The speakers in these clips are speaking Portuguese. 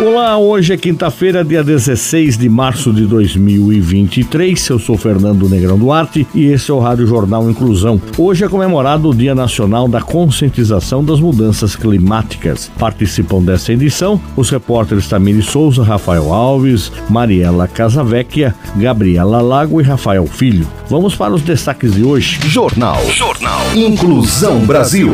Olá, hoje é quinta-feira, dia 16 de março de 2023. Eu sou Fernando Negrão Duarte e esse é o Rádio Jornal Inclusão. Hoje é comemorado o Dia Nacional da Conscientização das Mudanças Climáticas. Participam dessa edição os repórteres Tamiri Souza, Rafael Alves, Mariela Casavecchia, Gabriela Lago e Rafael Filho. Vamos para os destaques de hoje. Jornal. Jornal. Inclusão Brasil.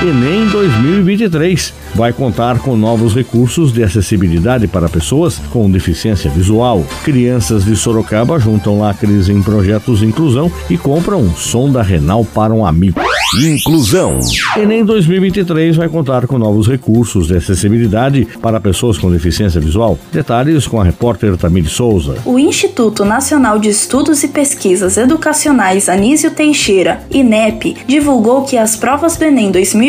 Enem 2023 vai contar com novos recursos de acessibilidade para pessoas com deficiência visual. Crianças de Sorocaba juntam lacres em projetos de inclusão e compram um sonda renal para um amigo. Inclusão. Enem 2023 vai contar com novos recursos de acessibilidade para pessoas com deficiência visual. Detalhes com a repórter Tamir Souza. O Instituto Nacional de Estudos e Pesquisas Educacionais Anísio Teixeira, INEP, divulgou que as provas do Enem 2023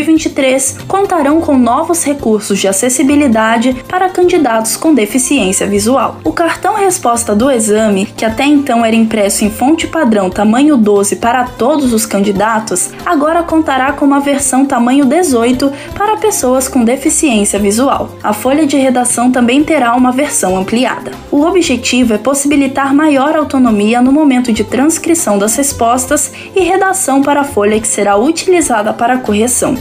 contarão com novos recursos de acessibilidade para candidatos com deficiência visual. O cartão resposta do exame, que até então era impresso em fonte padrão tamanho 12 para todos os candidatos, agora contará com uma versão tamanho 18 para pessoas com deficiência visual. A folha de redação também terá uma versão ampliada. O objetivo é possibilitar maior autonomia no momento de transcrição das respostas e redação para a folha que será utilizada para correção.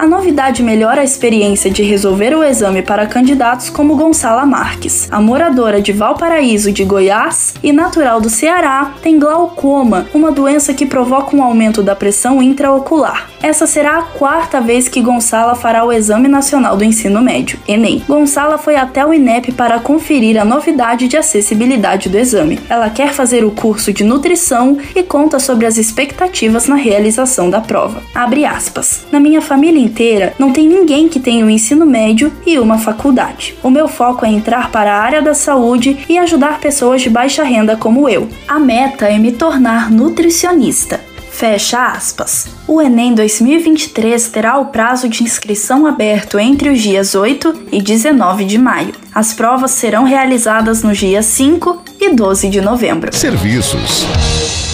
A novidade melhora a experiência de resolver o exame para candidatos como Gonçala Marques. A moradora de Valparaíso de Goiás e natural do Ceará tem glaucoma, uma doença que provoca um aumento da pressão intraocular. Essa será a quarta vez que Gonçala fará o Exame Nacional do Ensino Médio, Enem. Gonçala foi até o INEP para conferir a novidade de acessibilidade do exame. Ela quer fazer o curso de nutrição e conta sobre as expectativas na realização da prova. Abre aspas. Na minha família inteira, não tem ninguém que tenha um ensino médio e uma faculdade. O meu foco é entrar para a área da saúde e ajudar pessoas de baixa renda como eu. A meta é me tornar nutricionista. Fecha aspas. O Enem 2023 terá o prazo de inscrição aberto entre os dias 8 e 19 de maio. As provas serão realizadas nos dias 5 e 12 de novembro. Serviços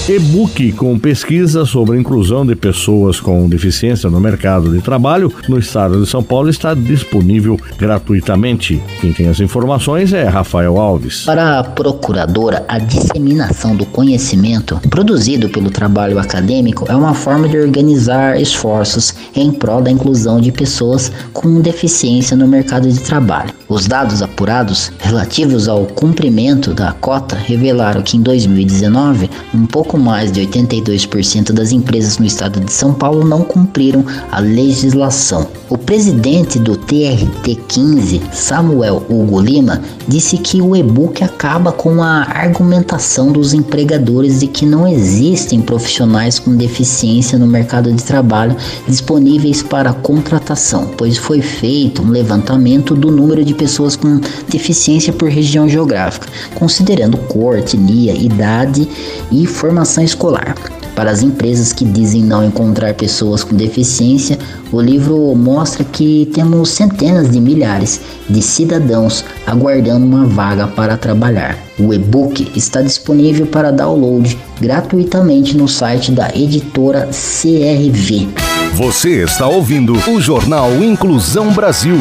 e-book com pesquisa sobre a inclusão de pessoas com deficiência no mercado de trabalho no estado de São Paulo está disponível gratuitamente. Quem tem as informações é Rafael Alves. Para a procuradora, a disseminação do conhecimento produzido pelo trabalho acadêmico é uma forma de organizar esforços em prol da inclusão de pessoas com deficiência no mercado de trabalho. Os dados apurados relativos ao cumprimento da cota revelaram que em 2019, um pouco pouco mais de 82% das empresas no estado de São Paulo não cumpriram a legislação. O presidente do TRT15, Samuel Hugo Lima, disse que o e-book acaba com a argumentação dos empregadores de que não existem profissionais com deficiência no mercado de trabalho disponíveis para contratação, pois foi feito um levantamento do número de pessoas com deficiência por região geográfica, considerando cor, etnia, idade e formação formação escolar. Para as empresas que dizem não encontrar pessoas com deficiência, o livro mostra que temos centenas de milhares de cidadãos aguardando uma vaga para trabalhar. O e-book está disponível para download gratuitamente no site da editora CRV. Você está ouvindo o Jornal Inclusão Brasil.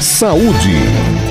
Saúde.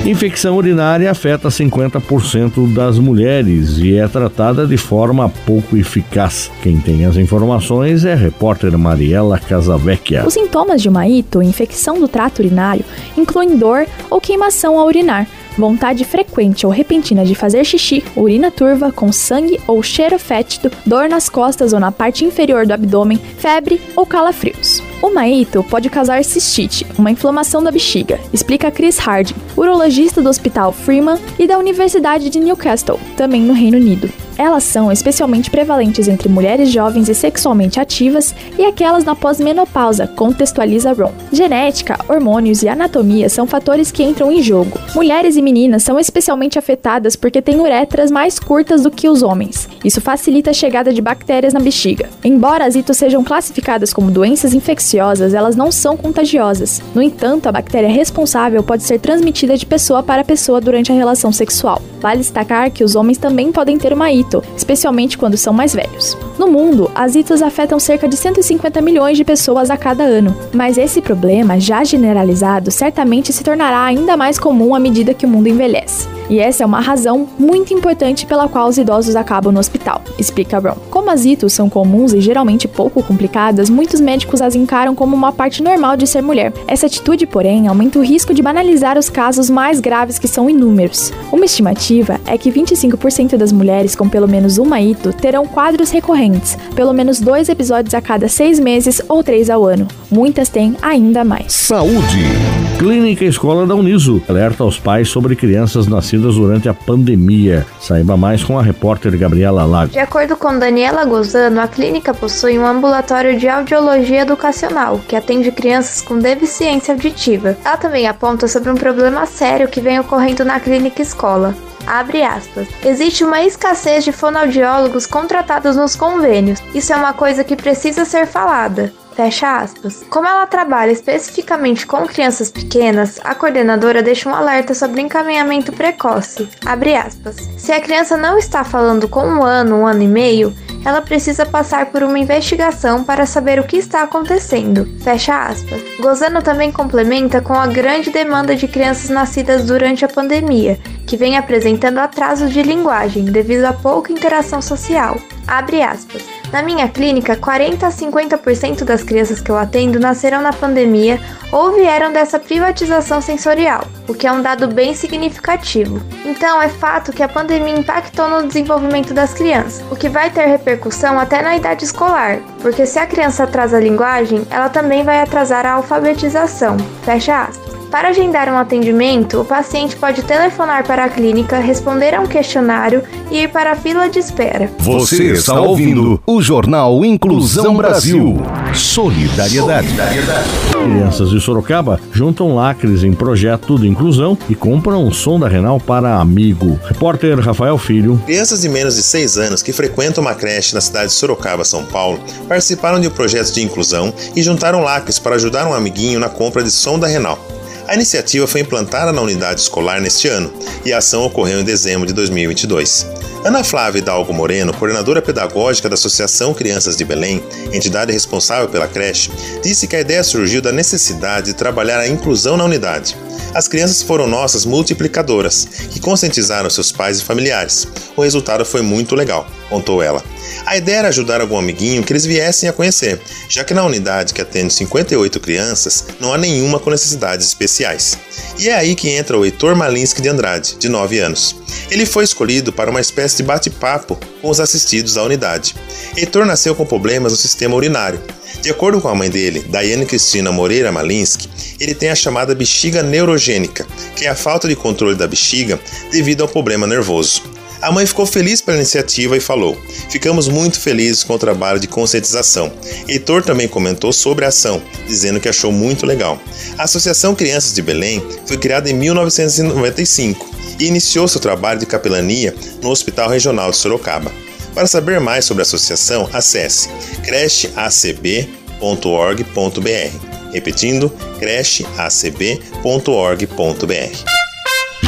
Infecção urinária afeta 50% das mulheres e é tratada de forma pouco eficaz. Quem tem as informações é a repórter Mariela Casavecchia. Os sintomas de uma ito, infecção do trato urinário, incluem dor ou queimação ao urinar vontade frequente ou repentina de fazer xixi, urina turva com sangue ou cheiro fétido, dor nas costas ou na parte inferior do abdômen, febre ou calafrios. O maito pode causar cistite, uma inflamação da bexiga, explica Chris Harding, urologista do Hospital Freeman e da Universidade de Newcastle, também no Reino Unido. Elas são especialmente prevalentes entre mulheres jovens e sexualmente ativas e aquelas na pós-menopausa, contextualiza Ron. Genética, hormônios e anatomia são fatores que entram em jogo. Mulheres e meninas são especialmente afetadas porque têm uretras mais curtas do que os homens. Isso facilita a chegada de bactérias na bexiga. Embora as itos sejam classificadas como doenças infecciosas, elas não são contagiosas. No entanto, a bactéria responsável pode ser transmitida de pessoa para pessoa durante a relação sexual. Vale destacar que os homens também podem ter uma ito, especialmente quando são mais velhos. No mundo, as itos afetam cerca de 150 milhões de pessoas a cada ano, mas esse problema, já generalizado, certamente se tornará ainda mais comum à medida que o mundo envelhece. E essa é uma razão muito importante pela qual os idosos acabam no hospital, explica Brown. Como as itos são comuns e geralmente pouco complicadas, muitos médicos as encaram como uma parte normal de ser mulher. Essa atitude, porém, aumenta o risco de banalizar os casos mais graves que são inúmeros. Uma estimativa é que 25% das mulheres com pelo menos uma ito terão quadros recorrentes, pelo menos dois episódios a cada seis meses ou três ao ano. Muitas têm ainda mais. Saúde. Clínica Escola da Uniso alerta aos pais sobre crianças nascidas durante a pandemia. Saiba mais com a repórter Gabriela Lago. De acordo com Daniela Gozano, a clínica possui um ambulatório de audiologia educacional que atende crianças com deficiência auditiva. Ela também aponta sobre um problema sério que vem ocorrendo na clínica escola. Abre aspas. Existe uma escassez de fonoaudiólogos contratados nos convênios. Isso é uma coisa que precisa ser falada. Fecha aspas. Como ela trabalha especificamente com crianças pequenas, a coordenadora deixa um alerta sobre encaminhamento precoce. Abre aspas. Se a criança não está falando com um ano, um ano e meio, ela precisa passar por uma investigação para saber o que está acontecendo. Fecha aspas. Gozano também complementa com a grande demanda de crianças nascidas durante a pandemia, que vem apresentando atrasos de linguagem devido a pouca interação social. Abre aspas. Na minha clínica, 40 a 50% das crianças que eu atendo nasceram na pandemia ou vieram dessa privatização sensorial, o que é um dado bem significativo. Então, é fato que a pandemia impactou no desenvolvimento das crianças, o que vai ter repercussão até na idade escolar, porque se a criança atrasa a linguagem, ela também vai atrasar a alfabetização. Fecha aspas. Para agendar um atendimento, o paciente pode telefonar para a clínica, responder a um questionário e ir para a fila de espera. Você está ouvindo o Jornal Inclusão Brasil. Solidariedade. Crianças de Sorocaba juntam lacres em projeto de inclusão e compram um som da Renal para amigo. Repórter Rafael Filho. Crianças de menos de 6 anos que frequentam uma creche na cidade de Sorocaba, São Paulo, participaram de um projeto de inclusão e juntaram lacres para ajudar um amiguinho na compra de som da Renal. A iniciativa foi implantada na unidade escolar neste ano e a ação ocorreu em dezembro de 2022. Ana Flávia Hidalgo Moreno, coordenadora pedagógica da Associação Crianças de Belém, entidade responsável pela creche, disse que a ideia surgiu da necessidade de trabalhar a inclusão na unidade. As crianças foram nossas multiplicadoras, que conscientizaram seus pais e familiares. O resultado foi muito legal, contou ela. A ideia era ajudar algum amiguinho que eles viessem a conhecer, já que na unidade que atende 58 crianças não há nenhuma com necessidades especiais. E é aí que entra o Heitor Malinsky de Andrade, de 9 anos. Ele foi escolhido para uma espécie de bate-papo com os assistidos à unidade. Heitor nasceu com problemas no sistema urinário. De acordo com a mãe dele, Daiane Cristina Moreira Malinsky, ele tem a chamada bexiga neurogênica, que é a falta de controle da bexiga devido ao problema nervoso. A mãe ficou feliz pela iniciativa e falou: Ficamos muito felizes com o trabalho de conscientização. Heitor também comentou sobre a ação, dizendo que achou muito legal. A Associação Crianças de Belém foi criada em 1995 e iniciou seu trabalho de capelania no Hospital Regional de Sorocaba. Para saber mais sobre a associação, acesse crecheacb.org.br. Repetindo, crecheacb.org.br.